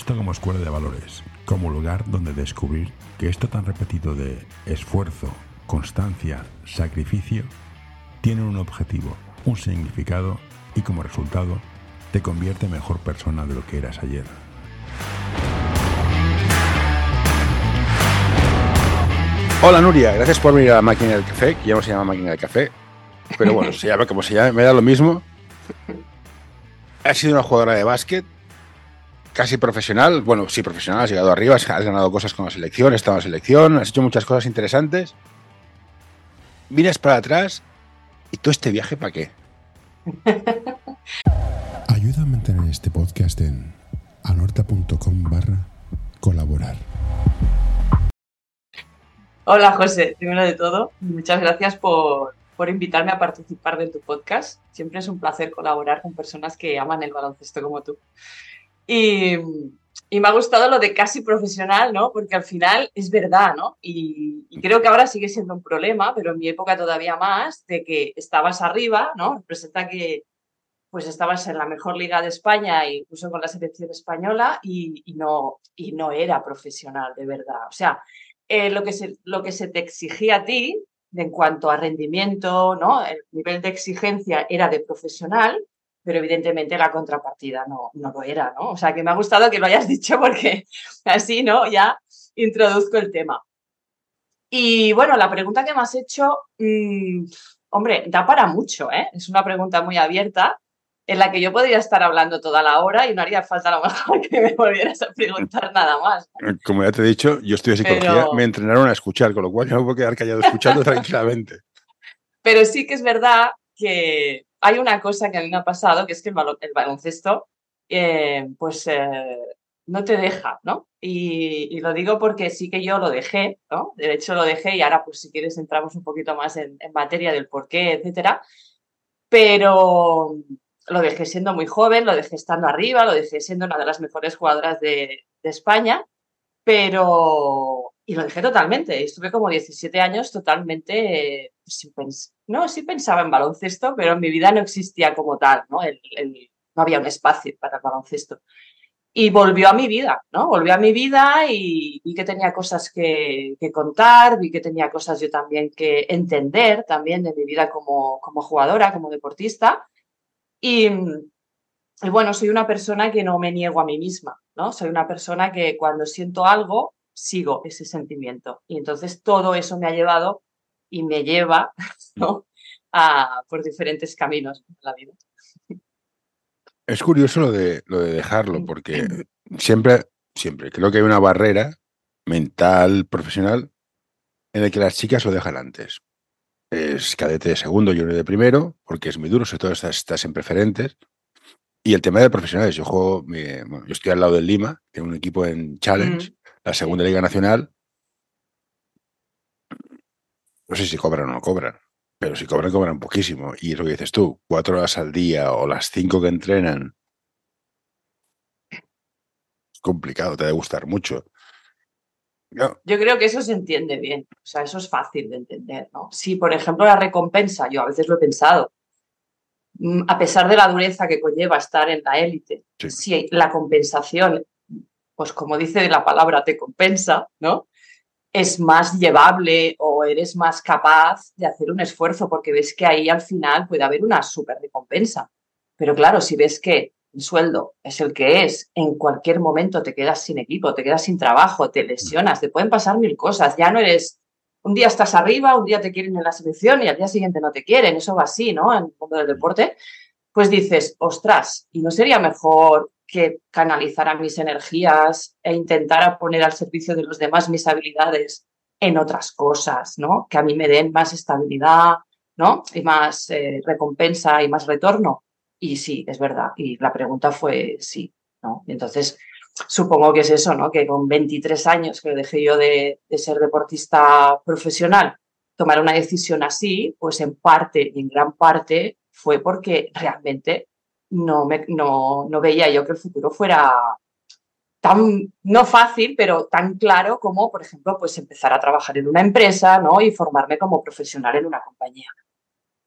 esto como escuela de valores, como lugar donde descubrir que esto tan repetido de esfuerzo, constancia, sacrificio, tiene un objetivo, un significado y como resultado te convierte en mejor persona de lo que eras ayer. Hola Nuria, gracias por venir a la máquina del café, que ya no se llama máquina del café, pero bueno, se llama como se llama, me da lo mismo. Has sido una jugadora de básquet, casi profesional, bueno, sí profesional, has llegado arriba, has ganado cosas con la selección, has estado en la selección, has hecho muchas cosas interesantes. Miras para atrás y todo este viaje para qué? Ayuda a mantener este podcast en anorta.com barra colaborar. Hola José, primero de todo, muchas gracias por, por invitarme a participar de tu podcast. Siempre es un placer colaborar con personas que aman el baloncesto como tú. Y, me ha gustado lo de casi profesional, ¿no? Porque al final es verdad, ¿no? Y, creo que ahora sigue siendo un problema, pero en mi época todavía más, de que estabas arriba, ¿no? Representa que pues estabas en la mejor liga de España, incluso con la selección española, y, no, y no era profesional, de verdad. O sea, eh, lo, que se, lo que se te exigía a ti en cuanto a rendimiento, ¿no? El nivel de exigencia era de profesional, pero evidentemente la contrapartida no, no lo era, ¿no? O sea, que me ha gustado que lo hayas dicho porque así, ¿no? Ya introduzco el tema. Y bueno, la pregunta que me has hecho, mm, hombre, da para mucho, ¿eh? Es una pregunta muy abierta en la que yo podría estar hablando toda la hora y no haría falta a lo mejor que me volvieras a preguntar nada más. Como ya te he dicho, yo estoy psicología, me entrenaron a escuchar, con lo cual yo no puedo quedar callado escuchando tranquilamente. Pero sí que es verdad que hay una cosa que a mí me ha pasado, que es que el, baloncesto, eh, pues eh, no te deja, ¿no? Y, lo digo porque sí que yo lo dejé, ¿no? De hecho lo dejé y ahora, pues si quieres, entramos un poquito más en, materia del por qué, etcétera. Pero lo dejé siendo muy joven, lo dejé estando arriba, lo dejé siendo una de las mejores jugadoras de, de España, pero... Y lo dejé totalmente. Estuve como 17 años totalmente sin pensar no, sí pensaba en baloncesto, pero en mi vida no existía como tal, ¿no? no había un espacio para el baloncesto. Y volvió a mi vida, ¿no? Volvió a mi vida y vi que tenía cosas que, contar, vi que tenía cosas yo también que entender también de mi vida como, como jugadora, como deportista. Y, y bueno, soy una persona que no me niego a mí misma, ¿no? Soy una persona que cuando siento algo, sigo ese sentimiento. Y entonces todo eso me ha llevado y me lleva ¿no? a, por diferentes caminos en la vida. Es curioso lo de, lo de dejarlo, porque siempre, siempre creo que hay una barrera mental, profesional, en la que las chicas lo dejan antes. Es cadete de segundo, yo de primero, porque es muy duro, sobre todo estas, estas en preferentes. Y el tema de profesionales, yo juego, bueno, yo estoy al lado del Lima, tengo un equipo en Challenge, la segunda Liga Nacional, no sé si cobran o no cobran, pero si cobran, cobran poquísimo. Y es lo que dices tú, cuatro horas al día o las cinco que entrenan. Es complicado, te debe gustar mucho. Yo creo que eso se entiende bien, o sea, eso es fácil de entender, ¿no? Si, por ejemplo, la recompensa, yo a veces lo he pensado, mm, a pesar de la dureza que conlleva estar en la élite, si la compensación, pues como dice la palabra, te compensa, ¿no? es más llevable o eres más capaz de hacer un esfuerzo porque ves que ahí al final puede haber una súper recompensa. Pero claro, si ves que el sueldo es el que es, en cualquier momento te quedas sin equipo, te quedas sin trabajo, te lesionas, te pueden pasar mil cosas, ya no eres, un día estás arriba, un día te quieren en la selección y al día siguiente no te quieren, eso va así, ¿no? En el mundo del deporte, pues dices, ostras, ¿y no sería mejor que canalizara mis energías e intentara poner al servicio de los demás mis habilidades en otras cosas, ¿no? Que a mí me den más estabilidad, ¿no? Y más eh, recompensa y más retorno. Y sí, es verdad. Y la pregunta fue sí, ¿no? entonces, supongo que es eso, ¿no? Que con 23 años que dejé yo de, de ser deportista profesional, tomar una decisión así, pues en parte y en gran parte fue porque realmente no, me, no, no veía yo que el futuro fuera tan, no fácil, pero tan claro como, por ejemplo, pues empezar a trabajar en una empresa ¿no? y formarme como profesional en una compañía.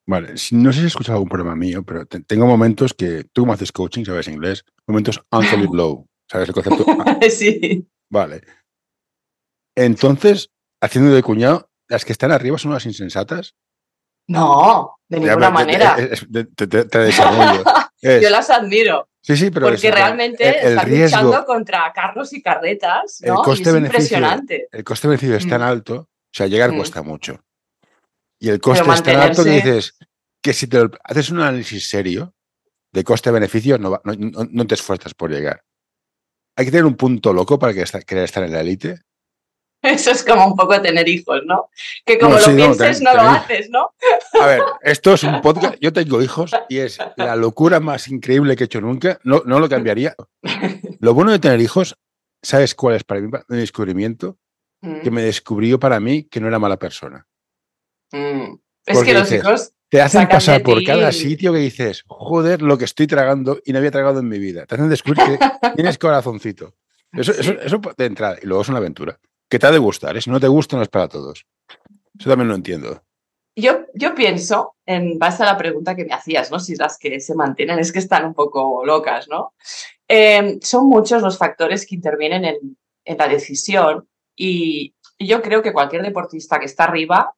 Vale, no sé si has escuchado algún problema mío, pero tengo momentos que tú como haces coaching, sabes inglés, momentos unsolid low. ¿Sabes el concepto? sí. Vale. Entonces, haciendo de cuñado, las que están arriba son las insensatas. No, de ninguna manera. Te, desarrollo. Yo las admiro. Sí, sí, pero porque realmente están luchando contra carros y carretas, ¿no? El coste es impresionante. El coste-beneficio es tan mm. alto, o sea, llegar mm. cuesta mucho. Y el coste es tan alto que dices que si te haces un análisis serio de coste-beneficio, no, no, te esfuerzas por llegar. Hay que tener un punto loco para querer estar en la élite Eso es como un poco tener hijos, ¿no? Que como lo pienses, no, lo haces, ¿no? A ver, esto es un podcast. Yo tengo hijos y es la locura más increíble que he hecho nunca. No, no lo cambiaría. Lo bueno de tener hijos, ¿sabes cuál es para mí mi descubrimiento? Que mm. me descubrió para mí que no era mala persona. Mm. Es que los hijos. Te hacen pasar por cada sitio que dices, joder, lo que estoy tragando y no había tragado en mi vida. Te hacen descubrir que tienes corazoncito. Eso, eso, eso de entrada. Y luego es una aventura que te ha de gustar. ¿eh? Si no te gusta, no es para todos. Eso también lo entiendo. Yo, yo pienso, en base a la pregunta que me hacías, ¿no? Si las que se mantienen es que están un poco locas, ¿no? Eh, son muchos los factores que intervienen en, la decisión y, yo creo que cualquier deportista que está arriba,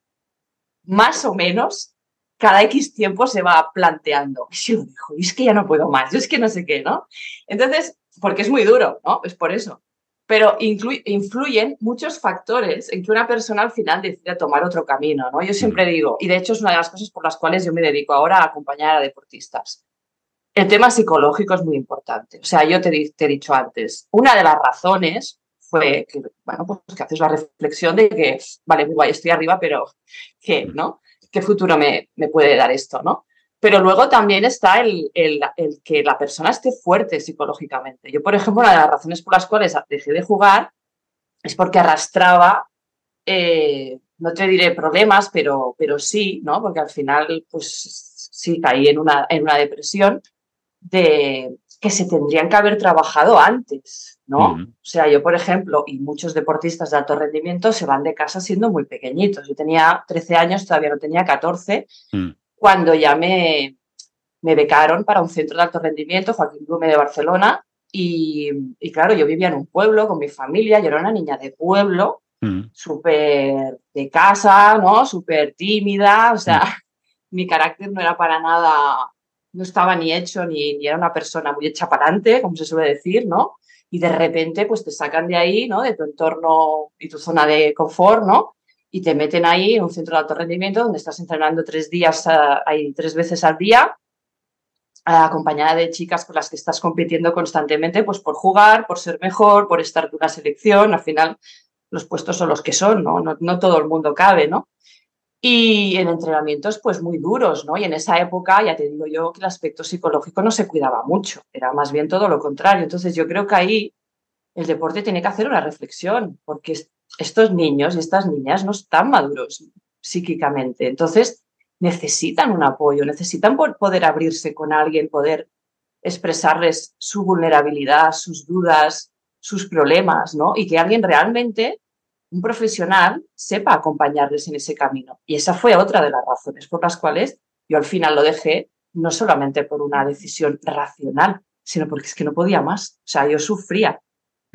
más o menos, cada X tiempo se va planteando, dejo, es que ya no puedo más, yo es que no sé qué, ¿no? Entonces, porque es muy duro, ¿no? Es por eso pero influyen muchos factores en que una persona al final decide tomar otro camino, ¿no? Yo siempre digo, y de hecho es una de las cosas por las cuales yo me dedico ahora a acompañar a deportistas. El tema psicológico es muy importante. O sea, yo te, he dicho antes, una de las razones fue que, bueno, pues que haces la reflexión de que, vale, muy guay, estoy arriba, pero ¿qué, no? ¿Qué futuro me, me puede dar esto, no? Pero luego también está el, que la persona esté fuerte psicológicamente. Yo, por ejemplo, una de las razones por las cuales dejé de jugar es porque arrastraba, eh, no te diré problemas, pero, pero sí, ¿no? Porque al final, pues sí, caí en una, en una depresión de que se tendrían que haber trabajado antes, ¿no? O sea, yo, por ejemplo, y muchos deportistas de alto rendimiento se van de casa siendo muy pequeñitos. Yo tenía 13 años, todavía no tenía 14, cuando ya me, me becaron para un centro de alto rendimiento, Joaquín Blume de Barcelona, y, claro, yo vivía en un pueblo con mi familia, yo era una niña de pueblo, mm. súper de casa, ¿no? Súper tímida, o sea, mm. mi carácter no era para nada, no estaba ni hecho, ni, ni era una persona muy hecha para adelante, como se suele decir, ¿no? Y de repente, pues te sacan de ahí, ¿no? De tu entorno y tu zona de confort, ¿no? Y te meten ahí en un centro de alto rendimiento donde estás entrenando tres días, ahí tres veces al día, acompañada de chicas con las que estás compitiendo constantemente, pues por jugar, por ser mejor, por estar en una selección. Al final, los puestos son los que son, ¿no? No, todo el mundo cabe, ¿no? Y en entrenamientos, pues muy duros, ¿no? Y en esa época, ya te digo yo, que el aspecto psicológico no se cuidaba mucho, era más bien todo lo contrario. Entonces, yo creo que ahí el deporte tiene que hacer una reflexión, porque estos niños y estas niñas no están maduros psíquicamente. Entonces, necesitan un apoyo, necesitan poder abrirse con alguien, poder expresarles su vulnerabilidad, sus dudas, sus problemas, ¿no? Y que alguien realmente, un profesional, sepa acompañarles en ese camino. Y esa fue otra de las razones por las cuales yo al final lo dejé, no solamente por una decisión racional, sino porque es que no podía más. O sea, yo sufría.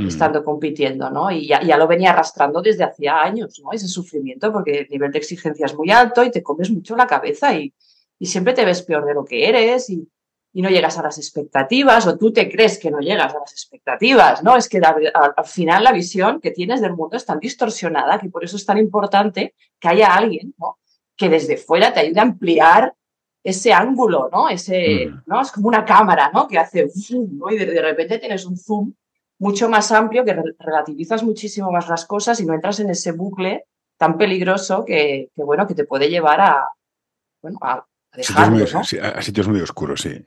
Mm. estando compitiendo, ¿no? Y ya, lo venía arrastrando desde hacía años, ¿no? Ese sufrimiento, porque el nivel de exigencia es muy alto y te comes mucho la cabeza y, y siempre te ves peor de lo que eres y, y, no llegas a las expectativas o tú te crees que no llegas a las expectativas, ¿no? Es que al, al, final la visión que tienes del mundo es tan distorsionada que por eso es tan importante que haya alguien, ¿no? Que desde fuera te ayude a ampliar ese ángulo, ¿no? Ese, mm. ¿no? Es como una cámara, ¿no? Que hace zoom, ¿no? Y de, de repente tienes un zoom mucho más amplio, que relativizas muchísimo más las cosas y no entras en ese bucle tan peligroso que, bueno, que te puede llevar a, bueno, a, sitios muy, oscuros, sí.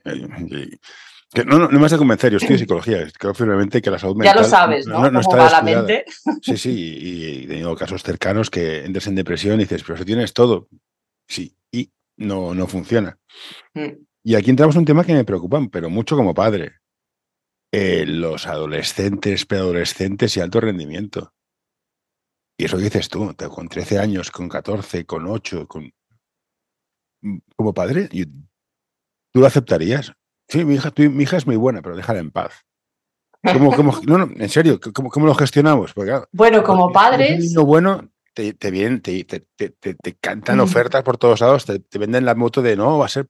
no, no, me has de convencer, yo estoy en psicología, creo firmemente que la salud mental... Ya lo sabes, ¿no? no, está la mente. Sí, sí, y, he tenido casos cercanos que entras en depresión y dices, pero si tienes todo, sí, y no, no funciona. Mm. Y aquí entramos en un tema que me preocupa, pero mucho como padre. Eh, los adolescentes, preadolescentes y alto rendimiento. Y eso que dices tú, con 13 años, con 14, con 8, con... Mm, como padre, ¿tú lo aceptarías? Sí, mi hija, mi hija es muy buena, pero déjala en paz. ¿Cómo, no, no, en serio, ¿cómo, cómo lo gestionamos? bueno, como padres. Un niño bueno, te, te vienen, te, te, te, cantan ofertas por todos lados, te, venden la moto de no, va a ser.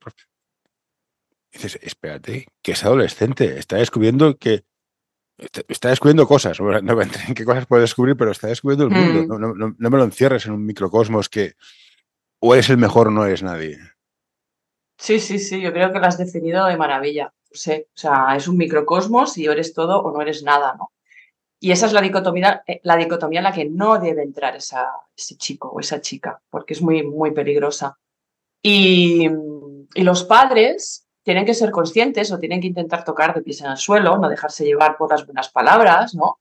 Dices, espérate, que es adolescente, está descubriendo que. Está descubriendo cosas, no en qué cosas puede descubrir, pero está descubriendo el mundo. No, no, no, me lo encierres en un microcosmos que o eres el mejor o no eres nadie. Sí, sí, sí, yo creo que lo has definido de maravilla. o sea, es un microcosmos y o eres todo o no eres nada, ¿no? Y esa es la dicotomía, eh, la dicotomía en la que no debe entrar esa, ese chico o esa chica, porque es muy, muy peligrosa. Y, y, los padres tienen que ser conscientes o tienen que intentar tocar de pies en el suelo, no dejarse llevar por las buenas palabras, ¿no?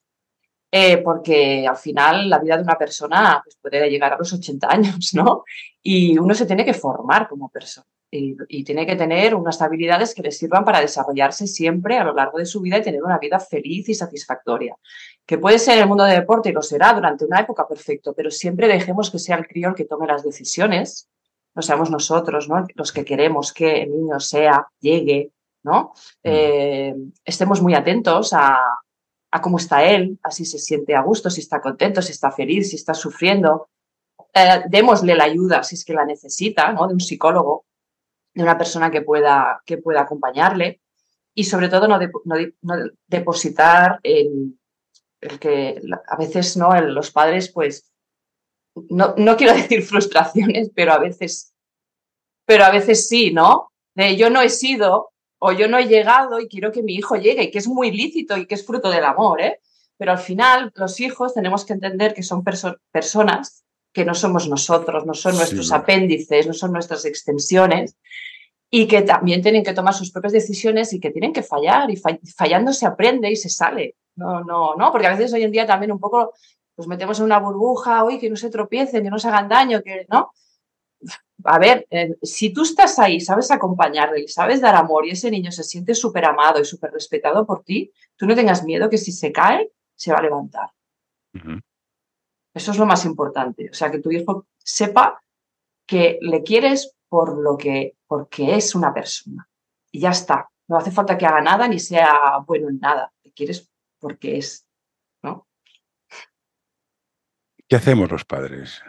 Eh, porque al final la vida de una persona pues, puede llegar a los 80 años, ¿no? Y uno se tiene que formar como persona y, tiene que tener unas habilidades que le sirvan para desarrollarse siempre a lo largo de su vida y tener una vida feliz y satisfactoria. Que puede ser el mundo del deporte y lo será durante una época perfecto, pero siempre dejemos que sea el crío el que tome las decisiones, no seamos nosotros, ¿no? Los que queremos que el niño sea, llegue, ¿no? Mm. Eh, estemos muy atentos a, cómo está él, a si se siente a gusto, si está contento, si está feliz, si está sufriendo. Eh, démosle la ayuda si es que la necesita, ¿no? De un psicólogo, de una persona que pueda, que pueda acompañarle y sobre todo no, depositar el, el, que a veces no los padres pues no, no, quiero decir frustraciones pero a veces pero a veces sí no de yo no he sido o yo no he llegado y quiero que mi hijo llegue y que es muy lícito y que es fruto del amor ¿eh? pero al final los hijos tenemos que entender que son personas que no somos nosotros, no son nuestros apéndices, no son nuestras extensiones y que también tienen que tomar sus propias decisiones y que tienen que fallar y fallando se aprende y se sale. No, no, no, porque a veces hoy en día también un poco pues metemos en una burbuja, hoy que no se tropiecen, que no se hagan daño, que no. A ver, eh, si tú estás ahí, sabes acompañarle y sabes dar amor y ese niño se siente súper amado y súper respetado por ti, tú no tengas miedo que si se cae, se va a levantar. Eso es lo más importante. O sea, que tu hijo sepa que le quieres por lo que, porque es una persona. Y ya está. No hace falta que haga nada ni sea bueno en nada. Le quieres porque es, ¿no? ¿Qué hacemos los padres?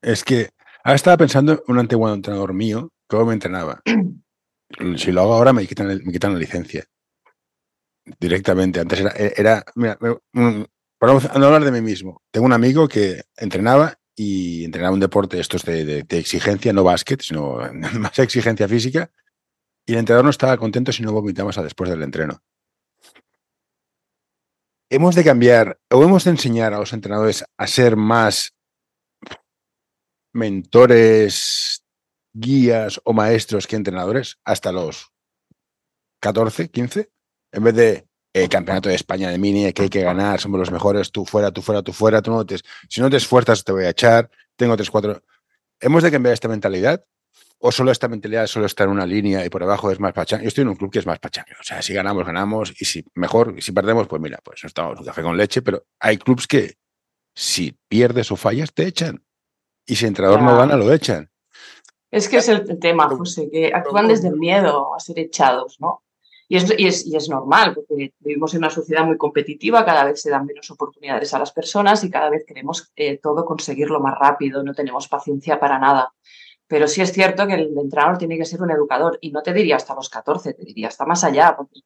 Es que ahora estaba pensando en un antiguo entrenador mío, cómo me entrenaba. si lo hago ahora me quitan, me quitan la licencia. Directamente. Antes era, era mira, para no hablar de mí mismo, tengo un amigo que entrenaba y entrenaba un deporte estos de, de, exigencia, no básquet, sino más exigencia física, y el entrenador no estaba contento si no vomitamos a después del entreno. Hemos de cambiar o hemos de enseñar a los entrenadores a ser más mentores, guías o maestros que entrenadores hasta los 14, 15, en vez de el campeonato de España de mini que hay que ganar, somos los mejores, tú fuera, tú fuera, tú fuera, tú no te, si no te esfuerzas te voy a echar, tengo tres, cuatro. ¿Hemos de cambiar esta mentalidad? ¿O solo esta mentalidad solo está en una línea y por abajo es más pachanga? Yo estoy en un club que es más pachanga. O sea, si ganamos, ganamos. Y si mejor, y si perdemos, pues mira, pues no estamos un café con leche. Pero hay clubs que si pierdes o fallas, te echan. Y si el entrenador no gana, lo echan. Es que es el tema, José, que actúan desde el miedo a ser echados, ¿no? Y es, y, es, normal, porque vivimos en una sociedad muy competitiva, cada vez se dan menos oportunidades a las personas y cada vez queremos eh, todo conseguirlo más rápido, no tenemos paciencia para nada. Pero sí es cierto que el entrenador tiene que ser un educador y no te diría hasta los 14, te diría hasta más allá, porque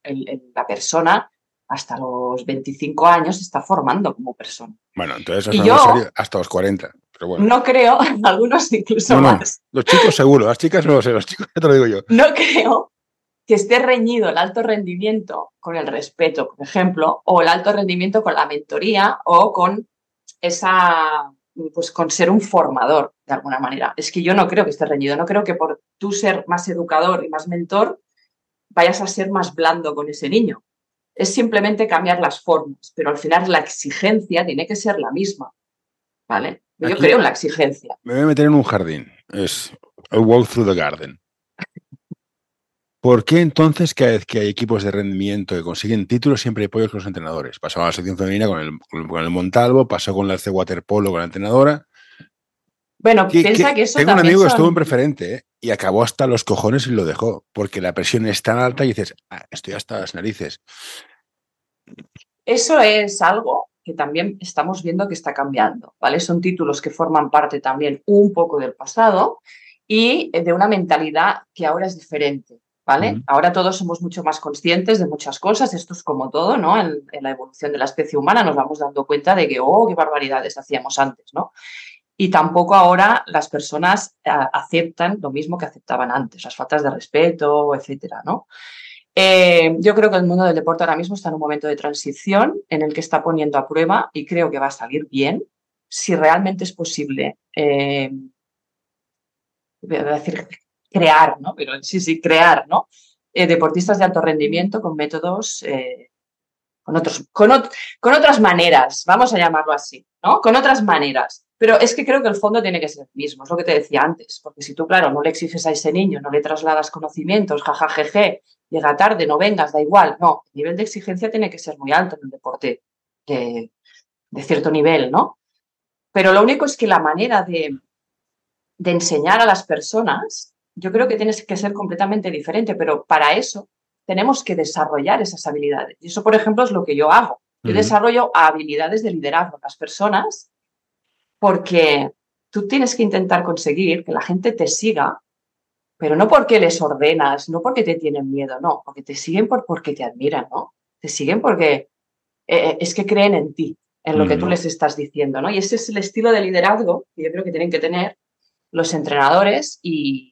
la persona hasta los 25 años se está formando como persona. Bueno, entonces hasta, hasta los 40. Pero bueno. No creo, algunos incluso más. Los chicos seguro, las chicas no lo sé, los chicos ya te lo digo yo. No creo que esté reñido el alto rendimiento con el respeto, por ejemplo, o el alto rendimiento con la mentoría o con esa, pues con ser un formador de alguna manera. Es que yo no creo que esté reñido, no creo que por tú ser más educador y más mentor vayas a ser más blando con ese niño. Es simplemente cambiar las formas, pero al final la exigencia tiene que ser la misma. ¿Vale? Yo creo en la exigencia. Me voy a meter en un jardín. Es a walk through the garden. ¿Por qué entonces cada vez que hay equipos de rendimiento que consiguen títulos siempre hay pollos con los entrenadores? Pasó con la sección femenina con el, con el Montalvo, pasó con la C Waterpolo con la entrenadora. Bueno, piensa que, eso Tengo un amigo que estuvo en preferente ¿eh? y acabó hasta los cojones y lo dejó, porque la presión es tan alta y dices, ah, estoy hasta las narices. eso es algo que también estamos viendo que está cambiando, ¿vale? Son títulos que forman parte también un poco del pasado y de una mentalidad que ahora es diferente, ¿vale? Ahora todos somos mucho más conscientes de muchas cosas, esto es como todo, ¿no? En, la evolución de la especie humana nos vamos dando cuenta de que, oh, qué barbaridades hacíamos antes, ¿no? Y tampoco ahora las personas eh, aceptan lo mismo que aceptaban antes, las faltas de respeto, etcétera, ¿no? Eh, yo creo que el mundo del deporte ahora mismo está en un momento de transición en el que está poniendo a prueba y creo que va a salir bien si realmente es posible. Eh, voy a decir crear, ¿no? Pero sí, sí, crear, ¿no? Eh, deportistas de alto rendimiento con métodos, con, otros, con, con otras maneras, vamos a llamarlo así, ¿no? Con otras maneras. Pero es que creo que el fondo tiene que ser el mismo, es lo que te decía antes, porque si tú, claro, no le exiges a ese niño, no le trasladas conocimientos, jajajeje, llega tarde, no vengas, da igual. No, el nivel de exigencia tiene que ser muy alto en el deporte de, cierto nivel, ¿no? Pero lo único es que la manera de enseñar a las personas, yo creo que tiene que ser completamente diferente, pero para eso tenemos que desarrollar esas habilidades. Y eso, por ejemplo, es lo que yo hago. Yo desarrollo habilidades de liderazgo. Las personas porque tú tienes que intentar conseguir que la gente te siga, pero no porque les ordenas, no porque te tienen miedo, no, porque te siguen por, porque te admiran, ¿no? Te siguen porque eh, eh, es que creen en ti, en lo que tú les estás diciendo, ¿no? Y ese es el estilo de liderazgo que yo creo que tienen que tener los entrenadores y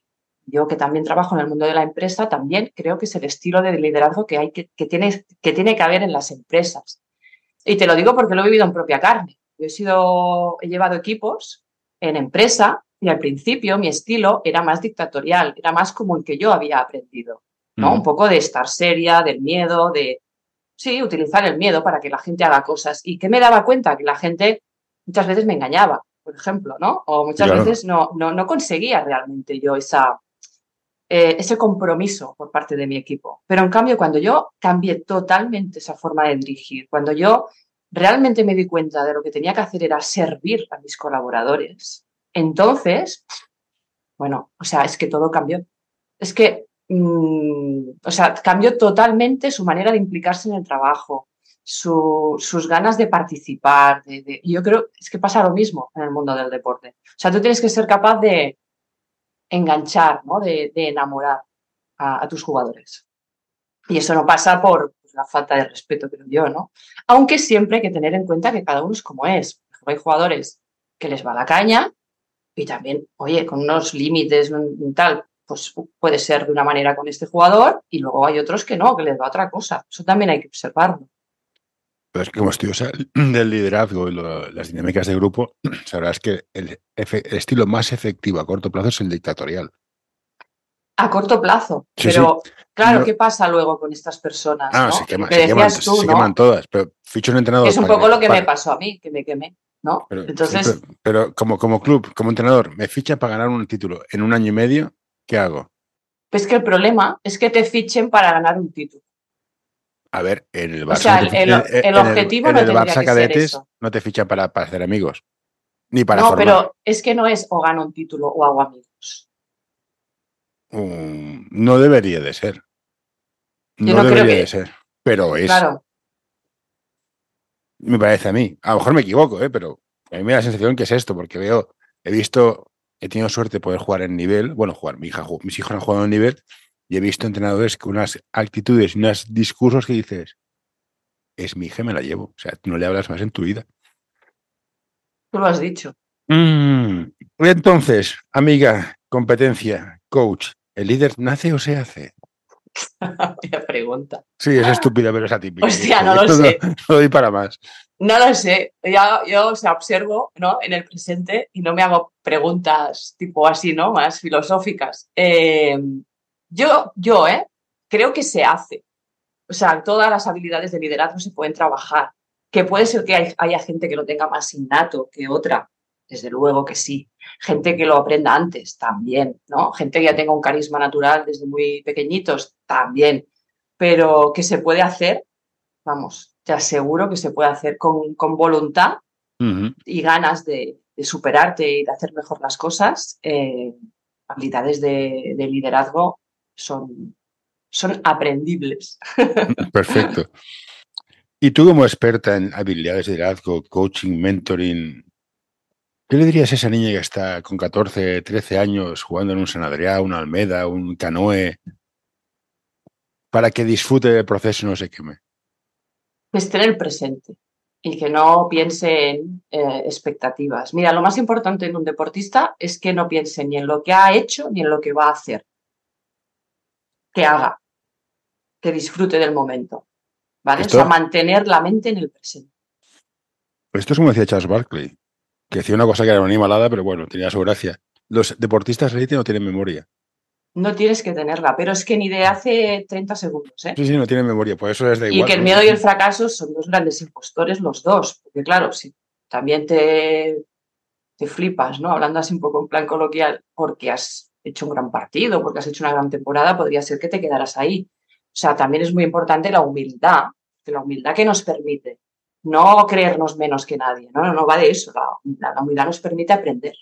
yo que también trabajo en el mundo de la empresa, también creo que es el estilo de liderazgo que, hay que, que, tiene, que tiene que haber en las empresas. Y te lo digo porque lo he vivido en propia carne. Yo he sido, he llevado equipos en empresa y al principio mi estilo era más dictatorial, era más como el que yo había aprendido, ¿no? Un poco de estar seria, del miedo, de, sí, utilizar el miedo para que la gente haga cosas. Y que me daba cuenta que la gente muchas veces me engañaba, por ejemplo, ¿no? O muchas veces no, no, no, conseguía realmente yo esa, eh, ese compromiso por parte de mi equipo. Pero en cambio, cuando yo cambié totalmente esa forma de dirigir, cuando yo realmente me di cuenta de lo que tenía que hacer era servir a mis colaboradores, entonces, bueno, o sea, es que todo cambió. Es que, mm, o sea, cambió totalmente su manera de implicarse en el trabajo, sus ganas de participar. Yo creo es que pasa lo mismo en el mundo del deporte. O sea, tú tienes que ser capaz de enganchar, ¿no? de, enamorar a, tus jugadores. Y eso no pasa por, la falta de respeto, creo yo, ¿no? Aunque siempre hay que tener en cuenta que cada uno es como es. Hay jugadores que les va la caña y también, oye, con unos límites tal, pues puede ser de una manera con este jugador y luego hay otros que no, que les va otra cosa. Eso también hay que observarlo. Pero es que como estudiosa del liderazgo y las dinámicas de grupo, sabrás que el, estilo más efectivo a corto plazo es el dictatorial. A corto plazo. pero, claro, ¿qué pasa luego con estas personas? Ah, se, queman, todas. Pero ficho un entrenador. Es un poco lo que me pasó a mí, que me quemé. ¿no? Pero, Entonces, pero, como, como club, como entrenador, me ficha para ganar un título en un año y medio, ¿qué hago? Pues que el problema es que te fichen para ganar un título. A ver, en el Barça. O sea, el, objetivo no que ser eso. no te ficha para, para hacer amigos. Ni para No, pero es que no es o gano un título o hago amigos. Mm, no debería de ser. No, debería de ser. Pero es. Claro. Me parece a mí. A lo mejor me equivoco, ¿eh? pero a mí me da la sensación que es esto, porque veo, he visto, he tenido suerte de poder jugar en nivel. Bueno, jugar, mi hija, mis hijos han jugado en nivel y he visto entrenadores con unas actitudes y unos discursos que dices, es mi hija, me la llevo. O sea, no le hablas más en tu vida. Tú lo has dicho. Mm. Entonces, amiga, competencia, coach, ¿El líder nace o se hace? Pregunta. Sí, es estúpida, pero es atípica. Hostia, no lo sé. No, lo doy para más. No lo sé. Yo, yo o sea, observo ¿no? en el presente y no me hago preguntas tipo así, ¿no? Más filosóficas. Eh, yo, yo, ¿eh? Creo que se hace. O sea, todas las habilidades de liderazgo se pueden trabajar. Que puede ser que haya gente que lo tenga más innato que otra. Desde luego que sí gente que lo aprenda antes también, ¿no? Gente que ya tenga un carisma natural desde muy pequeñitos también, pero que se puede hacer, vamos, te aseguro que se puede hacer con, voluntad y ganas de, superarte y de hacer mejor las cosas. Eh, habilidades de, liderazgo son, son aprendibles. Perfecto. Y tú como experta en habilidades de liderazgo, coaching, mentoring, ¿qué le dirías a esa niña que está con 14, 13 años jugando en un San Adrià, un Almeda, un Canoe, para que disfrute del proceso y no se queme? Que esté en el presente y que no piense en eh, expectativas. Mira, lo más importante en un deportista es que no piense ni en lo que ha hecho ni en lo que va a hacer. Que haga, que disfrute del momento. ¿Vale? O sea, mantener la mente en el presente. Esto es como decía Charles Barkley, que decía una cosa que era una animalada, pero bueno, tenía su gracia. Los deportistas élite no tienen memoria. No tienes que tenerla, pero es que ni de hace 30 segundos. ¿eh? Sí, sí, no tienen memoria, por eso es de igual. Y que el miedo y el fracaso son dos grandes impostores, los dos. Porque claro, si también te, te flipas, ¿no? Hablando así un poco en plan coloquial, porque has hecho un gran partido, porque has hecho una gran temporada, podría ser que te quedaras ahí. O sea, también es muy importante la humildad, la humildad que nos permite no creernos menos que nadie, no, no, no va de eso, la, humildad nos permite aprender,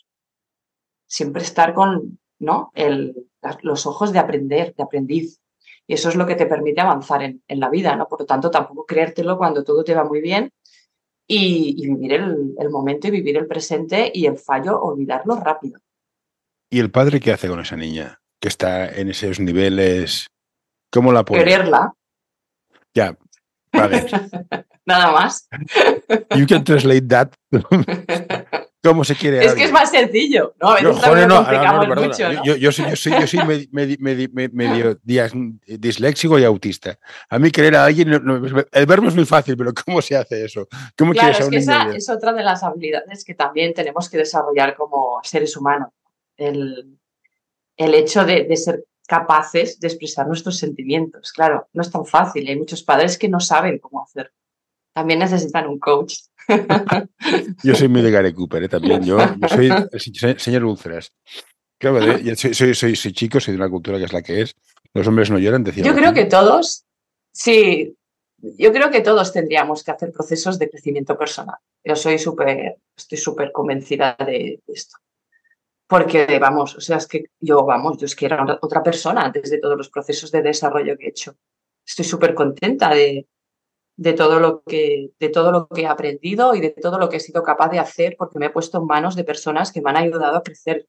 siempre estar con ¿no? El, los ojos de aprender, de aprendiz, y eso es lo que te permite avanzar en, la vida, ¿no? Por lo tanto, tampoco creértelo cuando todo te va muy bien y, vivir el, el, momento y vivir el presente y el fallo, olvidarlo rápido. ¿Y el padre qué hace con esa niña que está en esos niveles ¿Cómo la puedo? Quererla. Ya, vale. Nada más. You can translate that. ¿Cómo se quiere? Es que es más sencillo, ¿no? A veces no, no, no, mucho, ¿no? Yo, yo, soy, yo, soy, yo soy medio, medio, medio, disléxico y autista. A mí querer a alguien, el verbo es muy fácil, pero ¿cómo se hace eso? ¿Cómo claro, es que esa es otra de las habilidades que también tenemos que desarrollar como seres humanos. El, el hecho de, de ser capaces de expresar nuestros sentimientos. Claro, no es tan fácil. Hay muchos padres que no saben cómo hacerlo. También necesitan un coach. yo soy muy de Gary Cooper, ¿eh? también. Yo, soy el señor Ulceras. Claro, soy, soy, soy, chico, soy de una cultura que es la que es. Los hombres no lloran, decía. Yo creo que todos, sí, yo creo que todos tendríamos que hacer procesos de crecimiento personal. Yo soy súper, estoy súper convencida de esto porque vamos, o sea, es que yo, vamos, yo es que era otra persona antes de todos los procesos de desarrollo que he hecho. Estoy súper contenta de, de, todo lo que, de todo lo que he aprendido y de todo lo que he sido capaz de hacer porque me he puesto en manos de personas que me han ayudado a crecer.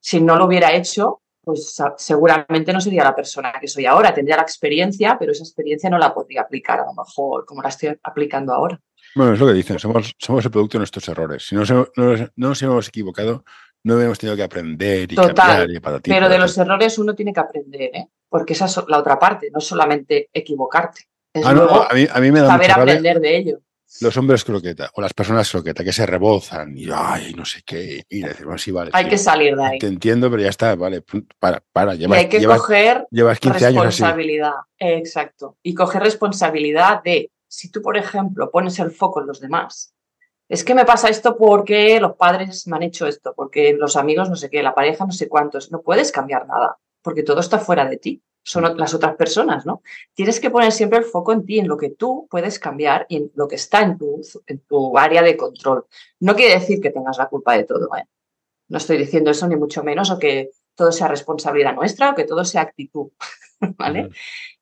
Si no lo hubiera hecho, pues seguramente no sería la persona que soy ahora. Tendría la experiencia, pero esa experiencia no la podría aplicar a lo mejor como la estoy aplicando ahora. Bueno, es lo que dicen, somos, somos el producto de nuestros errores. Si no, no, no nos hemos equivocado, no hemos tenido que aprender y Total, Pero de los errores uno tiene que aprender, ¿eh? porque esa es la otra parte, no solamente equivocarte. Es ah, a, mí, me da saber aprender de ello. Los hombres croqueta o las personas croqueta que se rebozan y ay, no sé qué, y decimos así, vale. Hay que salir de ahí. Te entiendo, pero ya está, vale, para, para. Llevas, y hay que coger llevas 15 responsabilidad, exacto. Y coger responsabilidad de, si tú, por ejemplo, pones el foco en los demás es que me pasa esto porque los padres me han hecho esto, porque los amigos no sé qué, la pareja no sé cuántos. No puedes cambiar nada, porque todo está fuera de ti. Son las otras personas, ¿no? Tienes que poner siempre el foco en ti, en lo que tú puedes cambiar y en lo que está en tu, en tu área de control. No quiere decir que tengas la culpa de todo, ¿eh? No estoy diciendo eso ni mucho menos, o que todo sea responsabilidad nuestra, o que todo sea actitud, ¿vale?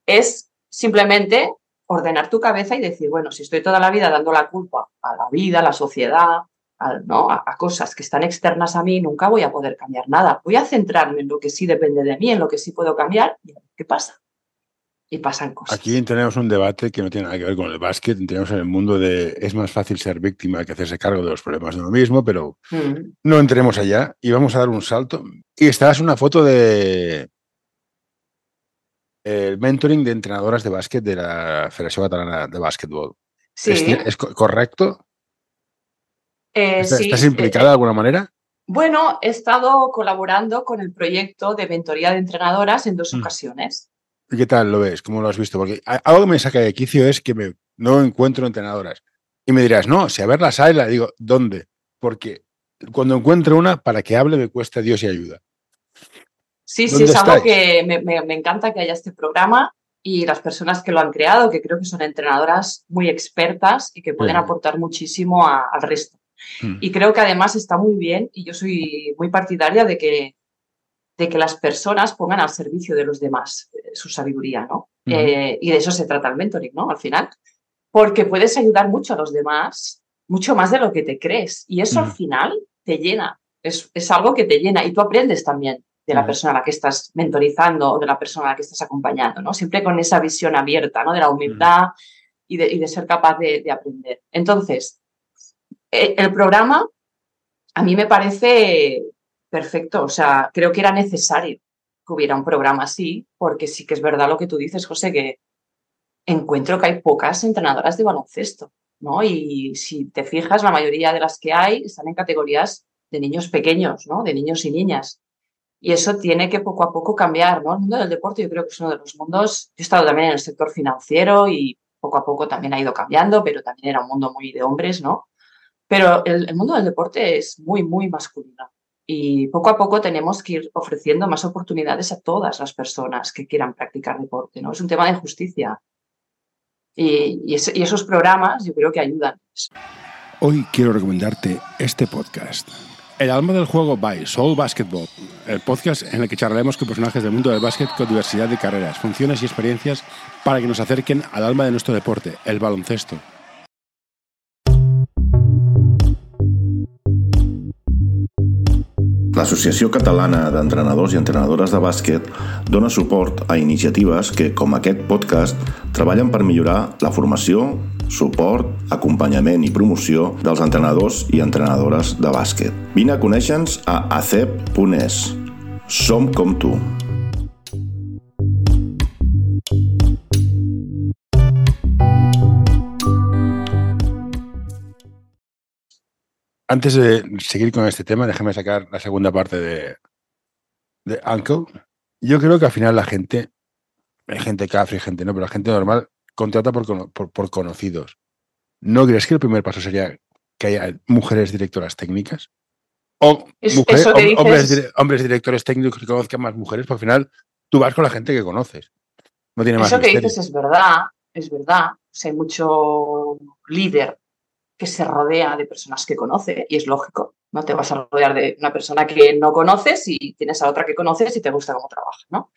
Es simplemente ordenar tu cabeza y decir, bueno, si estoy toda la vida dando la culpa a la vida, a la sociedad, a, ¿no? a, cosas que están externas a mí, nunca voy a poder cambiar nada. Voy a centrarme en lo que sí depende de mí, en lo que sí puedo cambiar y a ver qué pasa. Y pasan cosas. Aquí tenemos un debate que no tiene nada que ver con el básquet. Tenemos en el mundo de es más fácil ser víctima que hacerse cargo de los problemas de uno mismo, pero mm. no entremos allá y vamos a dar un salto. Y esta es una foto de el mentoring de entrenadoras de básquet de la Federación Catalana de Básquetbol. Sí. ¿Es, correcto? Eh, ¿Estás, eh, implicada de alguna manera? Bueno, he estado colaborando con el proyecto de mentoría de entrenadoras en dos mm. ocasiones. ¿Y qué tal lo ves? ¿Cómo lo has visto? Porque algo que me saca de quicio es que me, no encuentro entrenadoras. Y me dirás, no, si a verlas hay, la digo, ¿dónde? Porque cuando encuentro una, para que hable me cuesta Dios y ayuda. Sí, sí, es algo que me, encanta que haya este programa y las personas que lo han creado, que creo que son entrenadoras muy expertas y que pueden aportar muchísimo al resto. Mm. Y creo que además está muy bien y yo soy muy partidaria de que, de que las personas pongan al servicio de los demás eh, su sabiduría, ¿no? Eh, y de eso se trata el mentoring, ¿no? Al final. porque puedes ayudar mucho a los demás, mucho más de lo que te crees. Y eso al final te llena, es, es, algo que te llena y tú aprendes también de la persona a la que estás mentorizando o de la persona a la que estás acompañando, ¿no? Siempre con esa visión abierta, ¿no? De la humildad y, de, y, de, ser capaz de, de aprender. Entonces, e, el programa a mí me parece perfecto, o sea, creo que era necesario que hubiera un programa así, porque sí que es verdad lo que tú dices, José, que encuentro que hay pocas entrenadoras de baloncesto, ¿no? Y si te fijas, la mayoría de las que hay están en categorías de niños pequeños, ¿no? De niños y niñas. Y eso tiene que poco a poco cambiar, ¿no? El mundo del deporte yo creo que es uno de los mundos, yo he estado también en el sector financiero y poco a poco también ha ido cambiando, pero también era un mundo muy de hombres, ¿no? Pero el, el mundo del deporte es muy, muy masculino. Y poco a poco tenemos que ir ofreciendo más oportunidades a todas las personas que quieran practicar deporte, ¿no? Es un tema de justicia. Y, y, es, y esos programas yo creo que ayudan. Hoy quiero recomendarte este podcast. El alma del juego by Soul Basketball, el podcast en el que charlaremos con personajes del mundo del básquet con diversidad de carreras, funciones y experiencias para que nos acerquen al alma de nuestro deporte, el baloncesto. L'Associació Catalana d'Entrenadors i Entrenadores de Bàsquet dona suport a iniciatives que, com aquest podcast, treballen per millorar la formació, suport, acompanyament i promoció dels entrenadors i entrenadores de bàsquet. Vine a conèixer-nos a acep.es. Som com tu. Antes de seguir con este tema, déjame sacar la segunda parte de, de Uncle. Yo creo que al final la gente, hay gente cafre, gente no, pero la gente normal contrata por, por, por, conocidos. ¿No crees que el primer paso sería que haya mujeres directoras técnicas? O Es- mujeres- dices- hombres, dire- hombres directores técnicos que conozcan más mujeres, porque al final tú vas con la gente que conoces. No tiene más Eso que dices es verdad, es verdad. O sea, hay mucho líder que se rodea de personas que conoce y es lógico. No te vas a rodear de una persona que no conoces y tienes a otra que conoces y te gusta cómo trabaja, ¿no?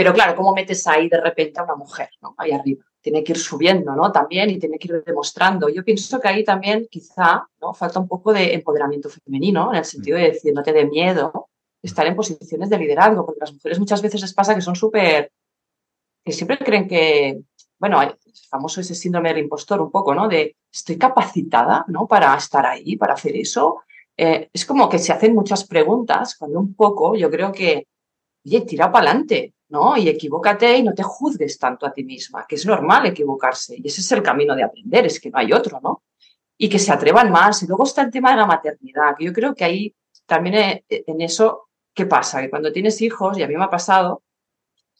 Pero claro, ¿cómo metes ahí de repente a una mujer, ¿no? Ahí arriba. Tiene que ir subiendo, ¿no? También y tiene que ir demostrando. Yo pienso que ahí también quizá, ¿no? Falta un poco de empoderamiento femenino en el sentido de decir, no te dé miedo estar en posiciones de liderazgo, porque las mujeres muchas veces les pasa que son súper, que siempre creen que, bueno, es famoso ese síndrome del impostor un poco, ¿no? De estoy capacitada, ¿no? Para estar ahí, para hacer eso. Eh, es como que se hacen muchas preguntas cuando un poco yo creo que, oye, tira para adelante, ¿no? Y equivócate y no te juzgues tanto a ti misma, que es normal equivocarse y ese es el camino de aprender, es que no hay otro, ¿no? Y que se atrevan más. Y luego está el tema de la maternidad, que yo creo que ahí también eh, en eso, ¿qué pasa? Que cuando tienes hijos, y a mí me ha pasado,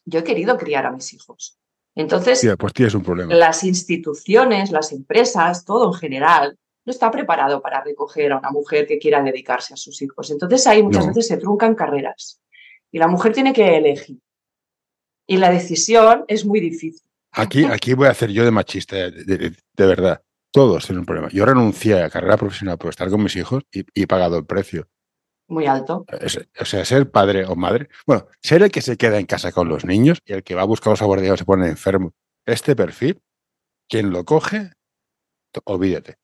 yo he querido criar a mis hijos. Entonces, Tía, pues tienes un problema. las instituciones, las empresas, todo en general, no está preparado para recoger a una mujer que quiera dedicarse a sus hijos. Entonces ahí muchas No. veces se truncan carreras y la mujer tiene que elegir. Y la decisión es muy difícil. Aquí, aquí voy a hacer yo de machista, de, de- de verdad. Todos tienen un problema. Yo renuncié a carrera profesional por estar con mis hijos y, y he pagado el precio. Muy alto. Es- o sea, ser padre o madre. Bueno, ser el que se queda en casa con los niños y el que va a buscar los aguardianos se pone enfermo. Este perfil, quien lo coge, olvídate.